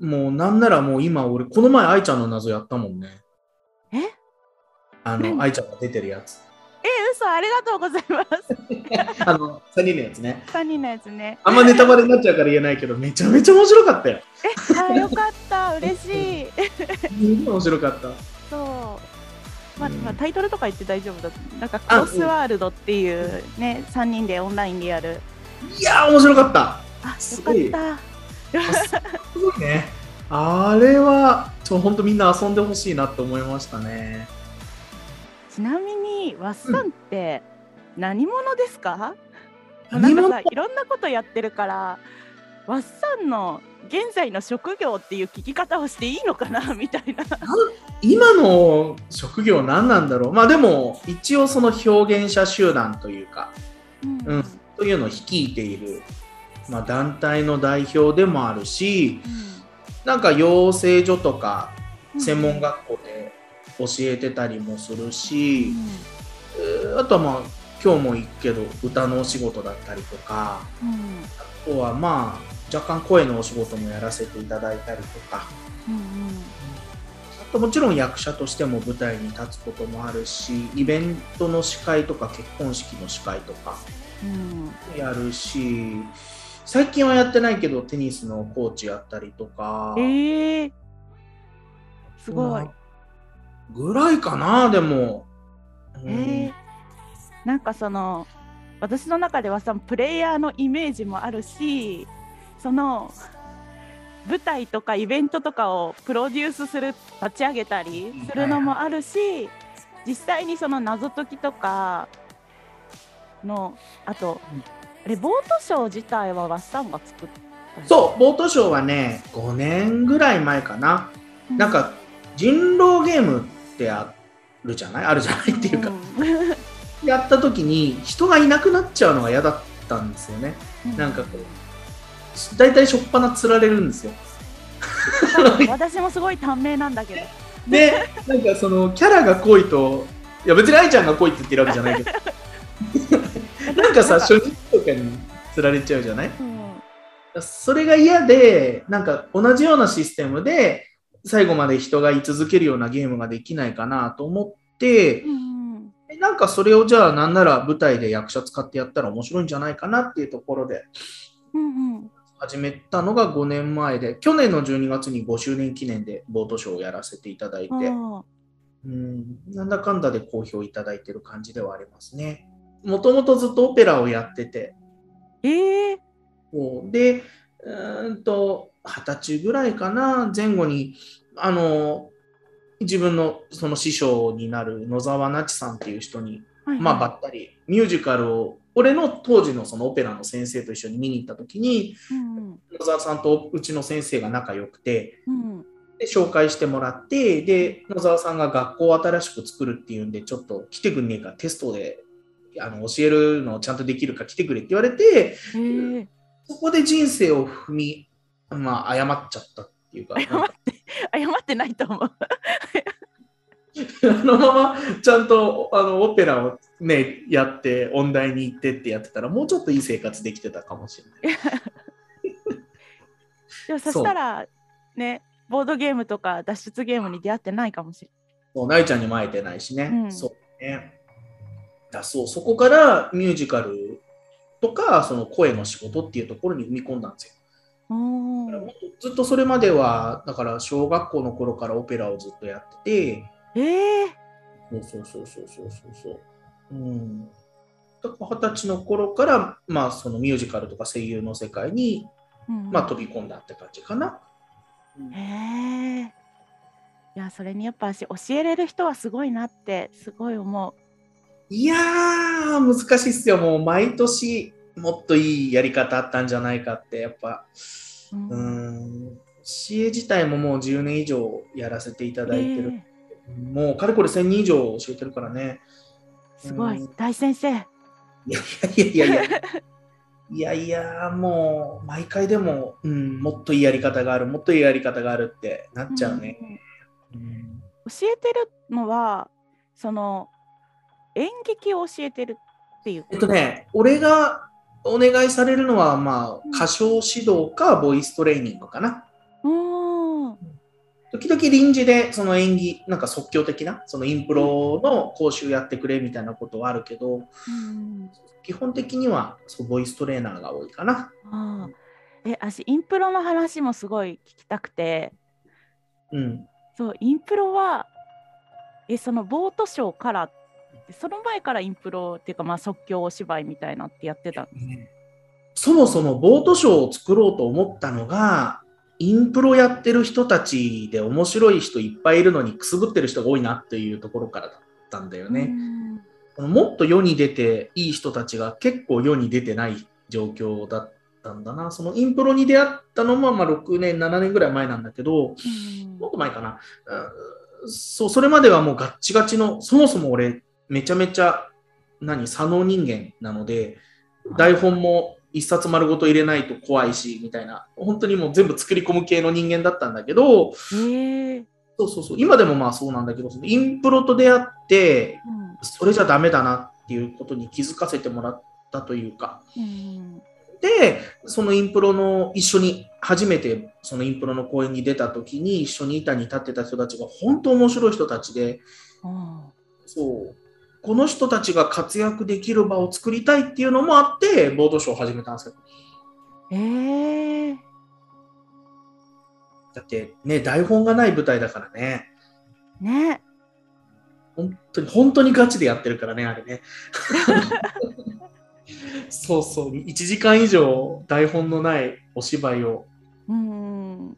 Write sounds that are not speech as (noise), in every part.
もうなんならもう今俺、この前愛ちゃんの謎やったもんね。え？あ何？の、愛ちゃんが出てるやつ。え、嘘、ありがとうございます。(laughs) あの、3人のやつね。3人のやつね。あんまネタバレになっちゃうから言えないけど、めちゃめちゃ面白かったよ。え、あ、よかった、嬉しい。すごい面白かった。そう。まあ、うんまあ、タイトルとか言って大丈夫だ。なんか、クロスワールドっていうね、3人でオンラインでやる。いやー、面白かった。あ、よかった。あすごいね。あれは、ちょ、ほんとみんな遊んでほしいなって思いましたね。ちなみに、ワッサンって何者ですか、もうな何者んかさ、いろんなことやってるから、ワッサンの現在の職業っていう聞き方をしていいのかな？(laughs) みたいな。今の職業何なんだろう？まあでも、一応その表現者集団というか、うん。うん。というのを率いている、まあ、団体の代表でもあるし、なんか養成所とか専門学校で教えてたりもするし、えーあとはまあ今日も言うけど歌のお仕事だったりとかうん。うんあとはまあ若干声のお仕事もやらせていただいたりとか。うん。あともちろん役者としても舞台に立つこともあるしイベントの司会とか結婚式の司会とかうん。やるし最近はやってないけどテニスのコーチやったりとか、えー、すごい。ぐらいかなでも、うん。えー、なんかその私の中ではさプレイヤーのイメージもあるしその舞台とかイベントとかをプロデュースする立ち上げたりするのもあるし実際にその謎解きとかのあとれボートショー自体はワッサンが作ったそうボートショーはね5年ぐらい前かな、うなんか人狼ゲームってあるじゃない？あるじゃないっていうか、うん。やった時に人がいなくなっちゃうのが嫌だったんですよね。なんかこう大体しょっぱな釣られるんですよ。(laughs) 私もすごい短命なんだけど。で (laughs) なんかそのキャラが濃いといや別に愛ちゃんが濃いって言ってるわけじゃないけど。(laughs) なんかさ初日とかに釣られちゃうじゃない？うん。それが嫌でなんか同じようなシステムで最後まで人が居続けるようなゲームができないかなと思ってうんなんかそれをじゃあなんなら舞台で役者使ってやったら面白いんじゃないかなっていうところでうんうん。始めたのが5年前で去年の12月に5周年記念でボートショーをやらせていただいて、うんなんだかんだで好評いただいてる感じではありますね。もともとずっとオペラをやってて、ええこう。で、うーんと、二十歳ぐらいかな、前後に、あの、自分のその師匠になる野沢那智さんっていう人に、はいはい。まあ、ばったりミュージカルを、俺の当時のそのオペラの先生と一緒に見に行った時に、うん野沢さんとうちの先生が仲良くて、うん。で紹介してもらって、で、野沢さんが学校を新しく作るっていうんで、ちょっと来てくんねえか、テストであの教えるのをちゃんとできるか来てくれって言われて、そこで人生を踏み、まあ、誤っちゃったっていうか、謝って謝ってないと思う。(laughs) あのままちゃんとあのオペラをね、やって、音大に行ってってやってたら、もうちょっといい生活できてたかもしれない。(laughs) でもそしたらねボードゲームとか脱出ゲームに出会ってないかもしれそう、なゆちゃんにも会えてないしね。うんそうね。だそう、そこからミュージカルとか、その声の仕事っていうところに踏み込んだんですよ。ずっとそれまでは、だから小学校の頃からオペラをずっとやってて、ええそうそうそうそうそうそうそう。うん。だから二十歳の頃から、まあ、そのミュージカルとか声優の世界に、うんまあ、飛び込んだって感じかな。へえいやそれにやっぱし教えれる人はすごいなってすごい思いやー、難しいっすよ。もう毎年もっといいやり方あったんじゃないかって、やっぱ、う。うんうん、教え自体ももう10年以上やらせていただいてる。えもうかれこれ1000人以上教えてるからね。えすごいうん大先生。いやいやいやいや。いやいや、もう毎回でも、うん、もっといいやり方がある、もっといいやり方があるってなっちゃうね。うんうん教えてるのはその演劇を教えてるっていうえっとね、俺がお願いされるのは、まあ、歌唱指導かボイストレーニングかな。うー時々臨時でその演技、なんか即興的な、そのインプロの講習やってくれみたいなことはあるけど、うん基本的にはそうボイストレーナーが多いかな。ああえ私インプロの話もすごい聞きたくてうん。そうインプロはえそのボートショーからその前からインプロっていうかまあ即興お芝居みたいなってやってたそもそもボートショーを作ろうと思ったのが、インプロやってる人たちで面白い人いっぱいいるのにくすぶってる人が多いなっていうところからだったんだよね。もっと世に出ていい人たちが結構世に出てない状況だったんだな。そのインプロに出会ったのもまあ6年、7年ぐらい前なんだけど、うんもっと前かな。うんそう、それまではもうガッチガチの、そもそも俺、めちゃめちゃ、何、左脳人間なので、台本も一冊丸ごと入れないと怖いし、みたいな、本当にもう全部作り込む系の人間だったんだけど、そうそうそう、今でもまあそうなんだけど、そのインプロと出会って、それじゃダメだなっていうことに気づかせてもらったというか、うんで、そのインプロの一緒に、初めてそのインプロの公演に出た時に一緒に板に立ってた人たちが本当面白い人たちで、あそう、この人たちが活躍できる場を作りたいっていうのもあって、ボードショーを始めたんですよ。あええだってね、台本がない舞台だからね、ね。本当に、本当にガチでやってるからね、あれね。(laughs) そうそう、1時間以上台本のないお芝居を、うん。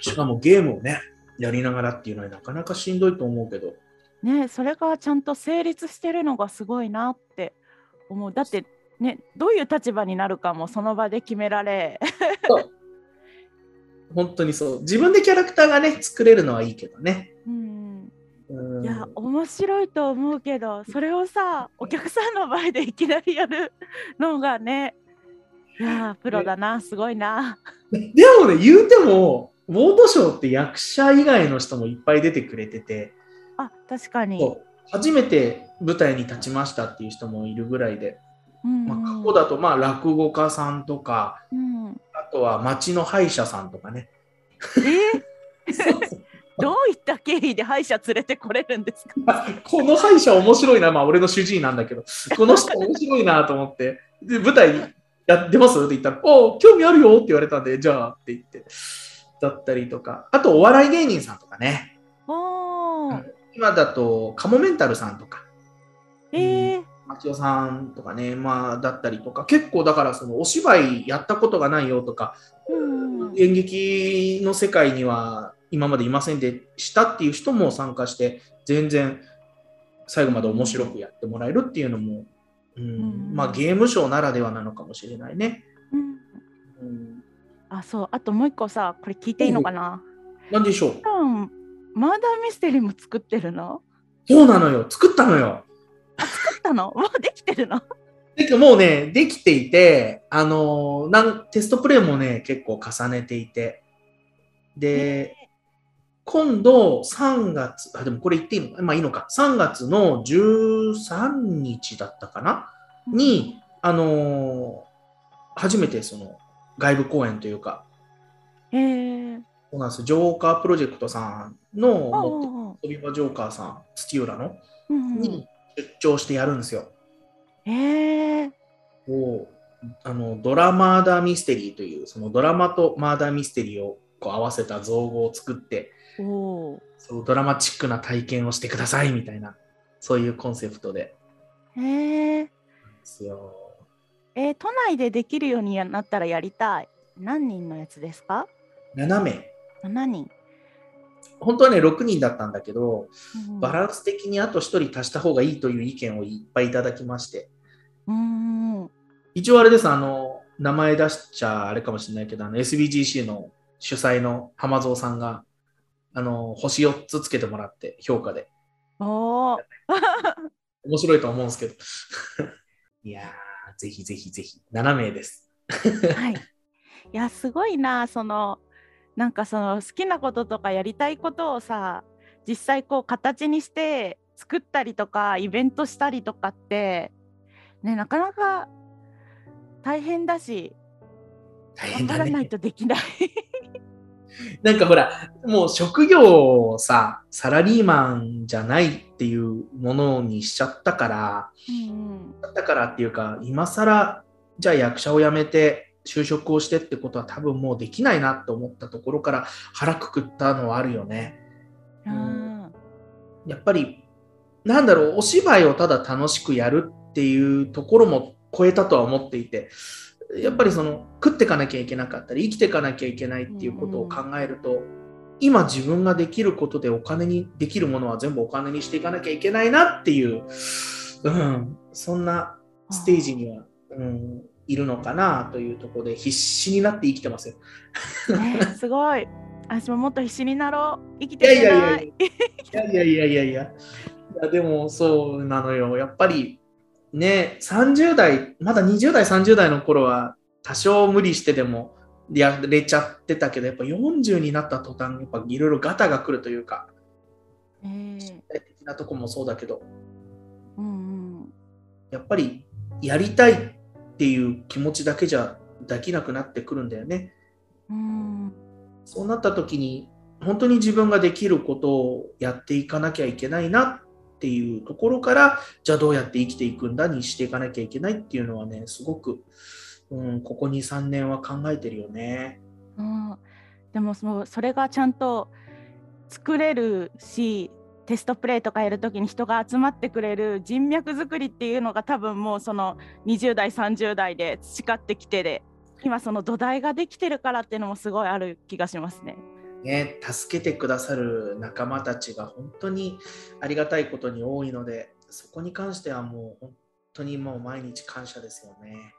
しかもゲームをね、やりながらっていうのはなかなかしんどいと思うけど、ねそれがちゃんと成立してるのがすごいなって思う。だってねどういう立場になるかもその場で決められ。本当にそう、自分でキャラクターがね、作れるのはいいけどね。うん。うん。いや面白いと思うけどそれをさお客さんの前でいきなりやるのがねいやープロだなすごいな。でもね、言うても、ウォードショーって役者以外の人もいっぱい出てくれてて、あ確かに。初めて舞台に立ちましたっていう人もいるぐらいで、うんまあ、過去だとまあ落語家さんとか、うん。あとは町の歯医者さんとかね。え？(laughs) ー (laughs) どういった経緯で歯医者連れてこれるんですか？この歯医者面白いな、まあ俺の主治医なんだけど、この人面白いなと思って、(laughs) で舞台やってます？って言ったら、お興味あるよって言われたんで、じゃあって言って、だったりとか、あとお笑い芸人さんとかね。おー今だとカモメンタルさんとか、えー。町尾さんとかね、まあ、だったりとか、結構だからそのお芝居やったことがないよとか、うん演劇の世界には今までいませんでしたっていう人も参加して、全然最後まで面白くやってもらえるっていうのも、うん。うんまあ、ゲームショーならではなのかもしれないね。うん。うん、あそう。あともう一個さこれ聞いていいのかな？なんでしょう？うんマーダーミステリーも作ってるの？そうなのよ。作ったのよ。作ったの？(laughs) もうできてるの？でもうね、できていて、あのーなんテストプレイもね、結構重ねていて、で、今度3月、あ、でもこれ言っていいのか、まあいいのか、3月の13日だったかな？に、あのー初めてその外部公演というか、えー、そうなんですジョーカープロジェクトさんの飛び場ジョーカーさん、土浦の、うんうん。に出張してやるんですよ。えー、をあのドラマーダーミステリーというそのドラマとマーダーミステリーをこう合わせた造語を作ってそうドラマチックな体験をしてくださいみたいなそういうコンセプトで。えー、ですよ。えー都内でできるようになったらやりたい。何人のやつですか？7名7人、本当はね6人だったんだけどうんバランス的にあと1人足した方がいいという意見をいっぱいいただきまして。うん一応あれですあの名前出しちゃあれかもしれないけどあの SBGC の主催の浜蔵さんがあの星4つつけてもらって評価で。おー。(laughs) 面白いと思うんですけど。(laughs) いやー、ぜひぜひぜひ、7名です。はい。いや、すごいな、その、なんかその好きなこととかやりたいことをさ、実際こう形にして作ったりとか、イベントしたりとかって、ね、なかなか大変だし、大頑変だね張らない。とできない。(laughs) なんかほら、もう職業をさ、サラリーマンじゃないっていうものにしちゃったから、うんだからっていうか、今更、じゃあ役者を辞めて就職をしてってことは多分もうできないなと思ったところから腹くくったのはあるよね。うんやっぱり、なんだろう、お芝居をただ楽しくやるっていうところも超えたとは思っていて、やっぱりその食っていかなきゃいけなかったり、生きていかなきゃいけないっていうことを考えると、今自分ができることでお金にできるものは全部お金にしていかなきゃいけないなっていう、うん、そんなステージには、うん、いるのかなというところで必死になって生きてますよ。ねすごい。私ももっと必死になろう。生きていやいやいやないい。やいやいやいやいや。いやでもそうなのよ。やっぱりね、30代、まだ20代、30代の頃は多少無理してでもやれちゃってたけど、やっぱ40になった途端、やっぱいろいろガタが来るというか、えー身体的なとこもそうだけど、うんうんやっぱりやりたいっていう気持ちだけじゃできなくなってくるんだよね。うんそうなった時に本当に自分ができることをやっていかなきゃいけないなっていうところからじゃあどうやって生きていくんだにしていかなきゃいけないっていうのはねすごく、うん、ここ23年は考えてるよね。うんでもそのそれがちゃんと作れるしテストプレイとかやるときに人が集まってくれる人脈作りっていうのが多分もうその20代30代で培ってきてで今その土台ができてるからっていうのもすごいある気がしますね。ね助けてくださる仲間たちが本当にありがたいことに多いのでそこに関してはもう本当にもう毎日感謝ですよね。